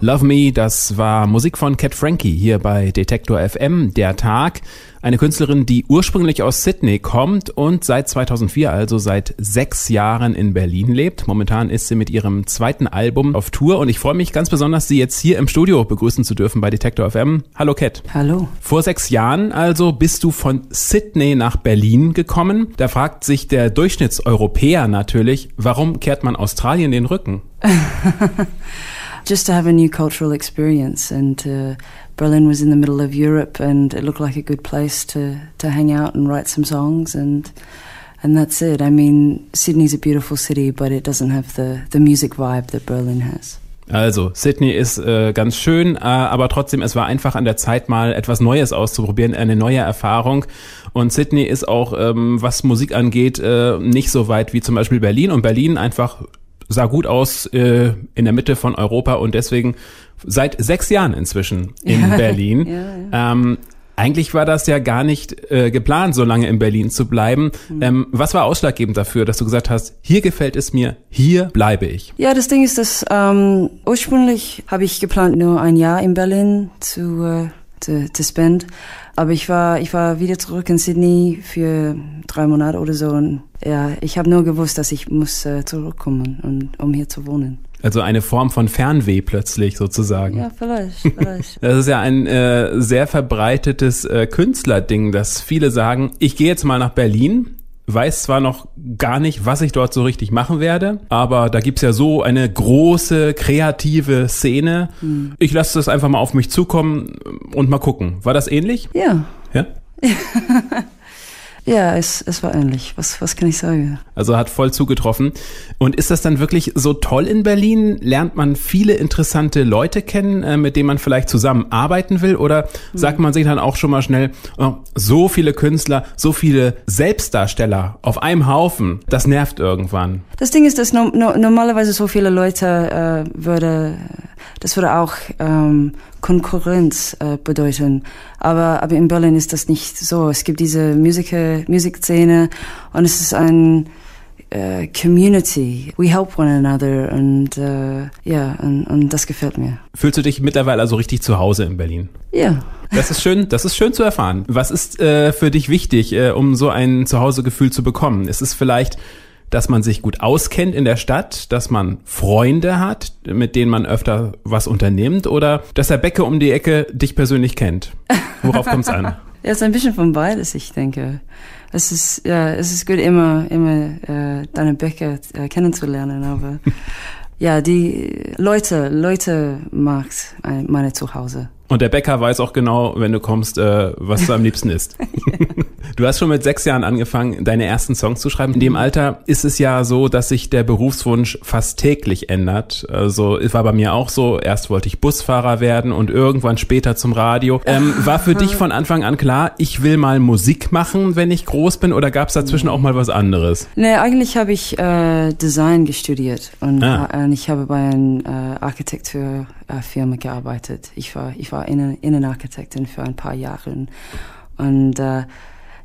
Love Me, das war Musik von Cat Frankie hier bei Detektor FM, der Tag. Eine Künstlerin, die ursprünglich aus Sydney kommt und seit 2004, also seit sechs Jahren in Berlin lebt. Momentan ist sie mit ihrem zweiten Album auf Tour und ich freue mich ganz besonders, sie jetzt hier im Studio begrüßen zu dürfen bei Detektor FM. Hallo Cat. Hallo. Vor sechs Jahren also bist du von Sydney nach Berlin gekommen. Da fragt sich der Durchschnittseuropäer natürlich, warum kehrt man Australien den Rücken? just to have a new cultural experience. And uh, Berlin was in the middle of Europe, and it looked like a good place to to hang out and write some songs and. And that's it. I mean, Sydney's a beautiful city, but it doesn't have the, the music vibe that Berlin has. Also, Sydney ist äh, ganz schön, äh, aber trotzdem, es war einfach an der Zeit, mal etwas Neues auszuprobieren, eine neue Erfahrung. Und Sydney ist auch, ähm, was Musik angeht, äh, nicht so weit wie zum Beispiel Berlin. Und Berlin einfach sah gut aus äh, in der Mitte von Europa und deswegen seit sechs Jahren inzwischen in ja, Berlin. Ja, ja. Ähm, eigentlich war das ja gar nicht äh, geplant, so lange in Berlin zu bleiben. Mhm. Ähm, was war ausschlaggebend dafür, dass du gesagt hast, hier gefällt es mir, hier bleibe ich? Ja, das Ding ist, dass ähm, ursprünglich habe ich geplant, nur ein Jahr in Berlin zu, äh, zu, zu spenden. Aber ich war, ich war wieder zurück in Sydney für drei Monate oder so. Und ja, ich habe nur gewusst, dass ich muss äh, zurückkommen, und, um hier zu wohnen. Also eine Form von Fernweh plötzlich sozusagen. Ja, vielleicht, vielleicht. Das ist ja ein äh, sehr verbreitetes äh, Künstlerding, dass viele sagen, ich gehe jetzt mal nach Berlin, weiß zwar noch gar nicht, was ich dort so richtig machen werde, aber da gibt's ja so eine große kreative Szene. Hm. Ich lasse das einfach mal auf mich zukommen und mal gucken. War das ähnlich? Ja. Ja? Ja, es, es war ähnlich. Was, was kann ich sagen? Also hat voll zugetroffen. Und ist das dann wirklich so toll in Berlin? Lernt man viele interessante Leute kennen, äh, mit denen man vielleicht zusammenarbeiten will? Oder mhm. sagt man sich dann auch schon mal schnell, oh, so viele Künstler, so viele Selbstdarsteller auf einem Haufen, das nervt irgendwann? Das Ding ist, dass no, no, normalerweise so viele Leute äh, würde, das würde auch ähm, Konkurrenz äh, bedeuten. Aber, aber in Berlin ist das nicht so. Es gibt diese Musiker, Musikszene und es ist ein äh, Community. We help one another und äh, ja, und, und das gefällt mir. Fühlst du dich mittlerweile also richtig zu Hause in Berlin? Ja. Das ist schön, das ist schön zu erfahren. Was ist äh, für dich wichtig, äh, um so ein Zuhausegefühl zu bekommen? Ist es vielleicht dass man sich gut auskennt in der Stadt, dass man Freunde hat, mit denen man öfter was unternimmt oder dass der Bäcker um die Ecke dich persönlich kennt? Worauf kommt es an? ja, es ist ein bisschen von beides, ich denke. Es ist, ja, es ist gut, immer, immer äh, deine Bäcker äh, kennenzulernen, aber ja, die Leute, Leute mag meine Zuhause. Und der Bäcker weiß auch genau, wenn du kommst, äh, was du am liebsten isst. Du hast schon mit sechs Jahren angefangen, deine ersten Songs zu schreiben. In dem Alter ist es ja so, dass sich der Berufswunsch fast täglich ändert. Also es war bei mir auch so. Erst wollte ich Busfahrer werden und irgendwann später zum Radio. Ähm, war für dich von Anfang an klar, ich will mal Musik machen, wenn ich groß bin, oder gab es dazwischen auch mal was anderes? Nee, eigentlich habe ich äh, Design gestudiert und, ah. äh, ich habe bei einer äh, Architekturfirma gearbeitet. Ich war, ich war Innen Innenarchitektin für ein paar Jahre. Und äh,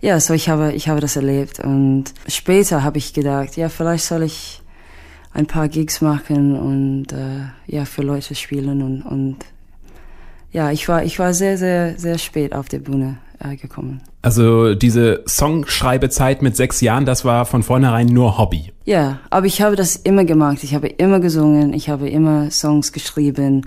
ja, so ich habe, ich habe das erlebt. Und später habe ich gedacht, ja, vielleicht soll ich ein paar Gigs machen und äh, ja, für Leute spielen. Und, und ja, ich war, ich war sehr, sehr, sehr spät auf der Bühne äh, gekommen. Also diese Songschreibezeit mit sechs Jahren, das war von vornherein nur Hobby. Ja, aber ich habe das immer gemacht. Ich habe immer gesungen, ich habe immer Songs geschrieben,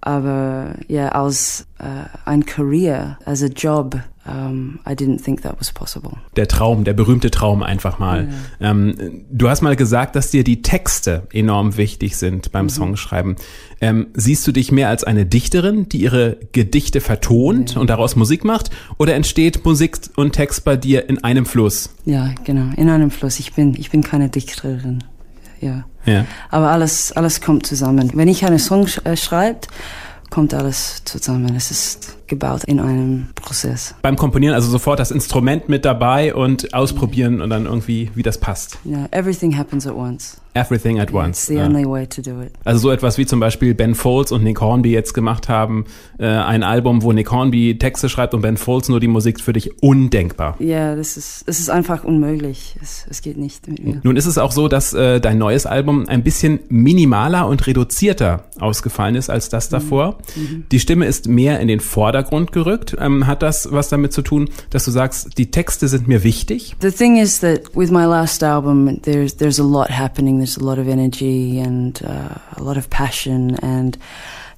aber ja, als äh, ein Career, als ein Job, um, I didn't think that was possible. Der Traum, der berühmte Traum einfach mal. Ja. Ähm, du hast mal gesagt, dass dir die Texte enorm wichtig sind beim mhm. Songschreiben. Ähm, siehst du dich mehr als eine Dichterin, die ihre Gedichte vertont ja. und daraus Musik macht? Oder entsteht Musik und Text bei dir in einem Fluss? Ja, genau, in einem Fluss. Ich bin, ich bin keine Dichterin. Ja. ja. Aber alles, alles kommt zusammen. Wenn ich einen Song äh, schreibe, kommt alles zusammen. Es ist gebaut in einem Prozess. Beim Komponieren also sofort das Instrument mit dabei und ausprobieren und dann irgendwie, wie das passt. Yeah, everything happens at once. Everything at once. It's the only way to do it. Also so etwas wie zum Beispiel Ben Folds und Nick Hornby jetzt gemacht haben, äh, ein Album, wo Nick Hornby Texte schreibt und Ben Folds nur die Musik für dich undenkbar. Ja, das ist, das ist einfach unmöglich. Es, es geht nicht mit mir. Nun ist es auch so, dass äh, dein neues Album ein bisschen minimaler und reduzierter ausgefallen ist als das davor. Mhm. mhm. Die Stimme ist mehr in den Vordergrund gerückt. Ähm, hat das was damit zu tun, dass du sagst, die Texte sind mir wichtig? The thing is that with my last album, there's there's a lot happening. There's a lot of energy and uh, a lot of passion. And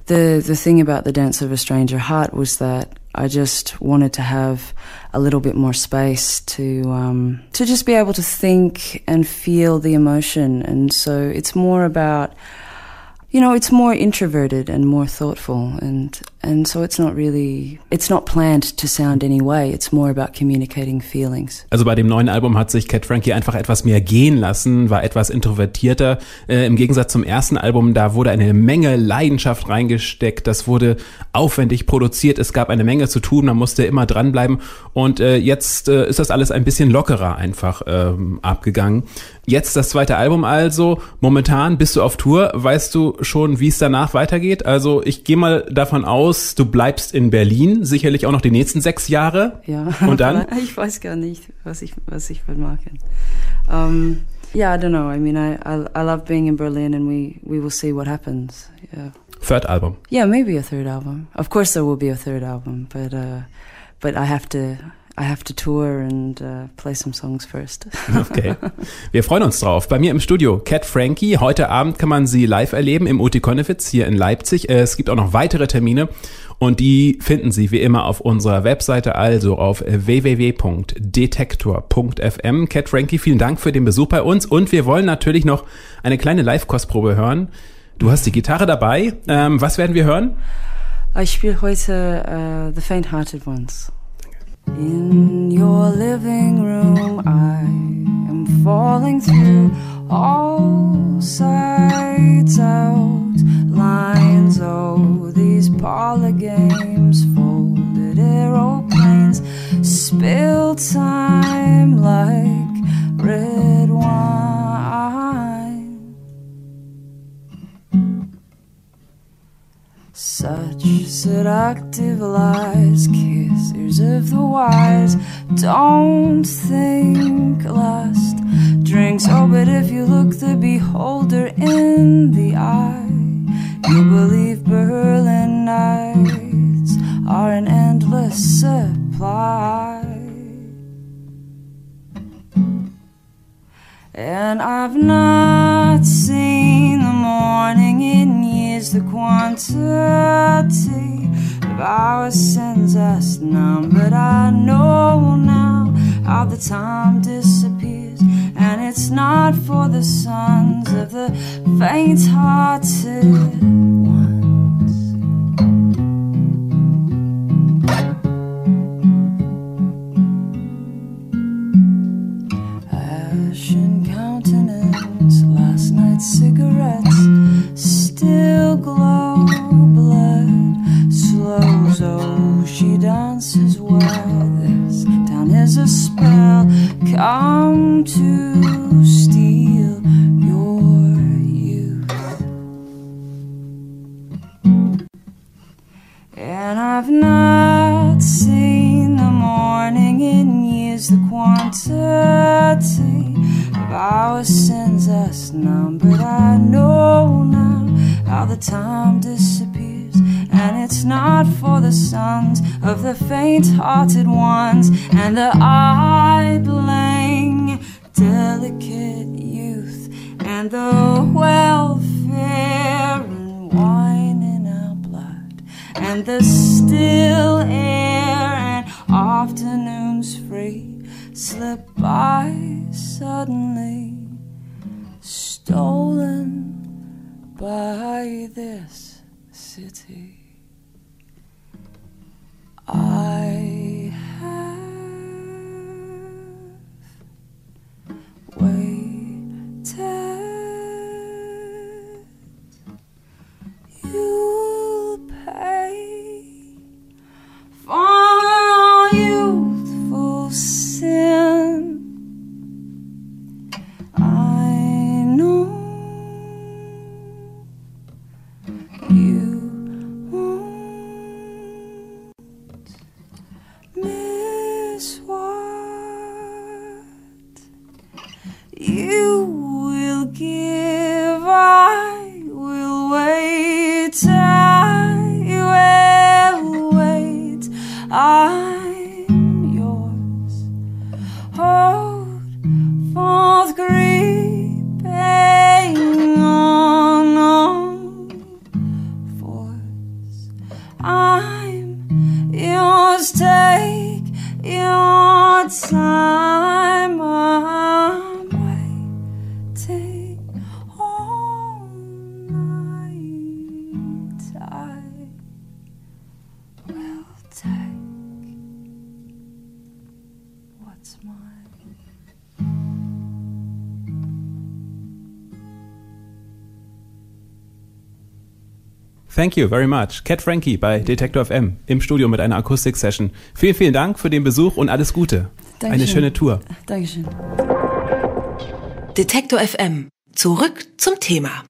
the the thing about the Dance of a Stranger Heart was that I just wanted to have a little bit more space to um, to just be able to think and feel the emotion. And so it's more about you know, it's more introverted and more thoughtful, and and so it's not really, it's not planned to sound any way. It's more about communicating feelings. Also bei dem neuen Album hat sich Cat Frankie einfach etwas mehr gehen lassen, war etwas introvertierter. Äh, Im Gegensatz zum ersten Album, da wurde eine Menge Leidenschaft reingesteckt. Das wurde aufwendig produziert. Es gab eine Menge zu tun. Man musste immer dranbleiben. Und äh, jetzt äh, ist das alles ein bisschen lockerer einfach ähm, abgegangen. Jetzt das zweite Album also. Momentan bist du auf Tour. Weißt du schon, wie es danach weitergeht? Also ich gehe mal davon aus, du bleibst in Berlin, sicherlich auch noch die nächsten sechs Jahre. Ja. Und dann? ich weiß gar nicht, was ich, was ich will machen. Um, yeah, I don't know. I mean, I, I, I love being in Berlin and we, we will see what happens. Yeah. Third album? Yeah, maybe a third album. Of course there will be a third album, but, uh, but I have to I have to tour and uh, play some songs first. okay. Wir freuen uns drauf. Bei mir im Studio Cat Frankie. Heute Abend kann man sie live erleben im Uti Konefitz hier in Leipzig. Äh, es gibt auch noch weitere Termine und die finden Sie wie immer auf unserer Webseite, also auf www.detektor.fm. Cat Frankie, vielen Dank für den Besuch bei uns und wir wollen natürlich noch eine kleine Live-Kostprobe hören. Du hast die Gitarre dabei. Ähm, was werden wir hören? Ich spiele heute uh, The Faint-Hearted Ones. In your living room, I am falling through all sides out lines. Oh, these parlor games, folded aeroplanes, spill time like red seductive lies kissers of the wise don't think lust drinks. Oh, but if you look the beholder in the eye, you believe Berlin nights are an endless supply. And I've not seen the quantity of our sins us numb, but I know now how the time disappears, and it's not for the sons of the faint-hearted. come not seen the morning in years, the quantity of our sins us numb. But I know now how the time disappears, and it's not for the sons of the faint hearted ones and the idling, delicate youth and the welfare and the still air and afternoons free slip by suddenly stolen by this city. I I'm yours, take your time. I'm waiting all night. I will take what's mine. Thank you very much. Cat Frankie bei Detektor FM im Studio mit einer Akustik-Session. Vielen, vielen Dank für den Besuch und alles Gute. Dankeschön. Eine schöne Tour. Dankeschön. Detektor FM. Zurück zum Thema.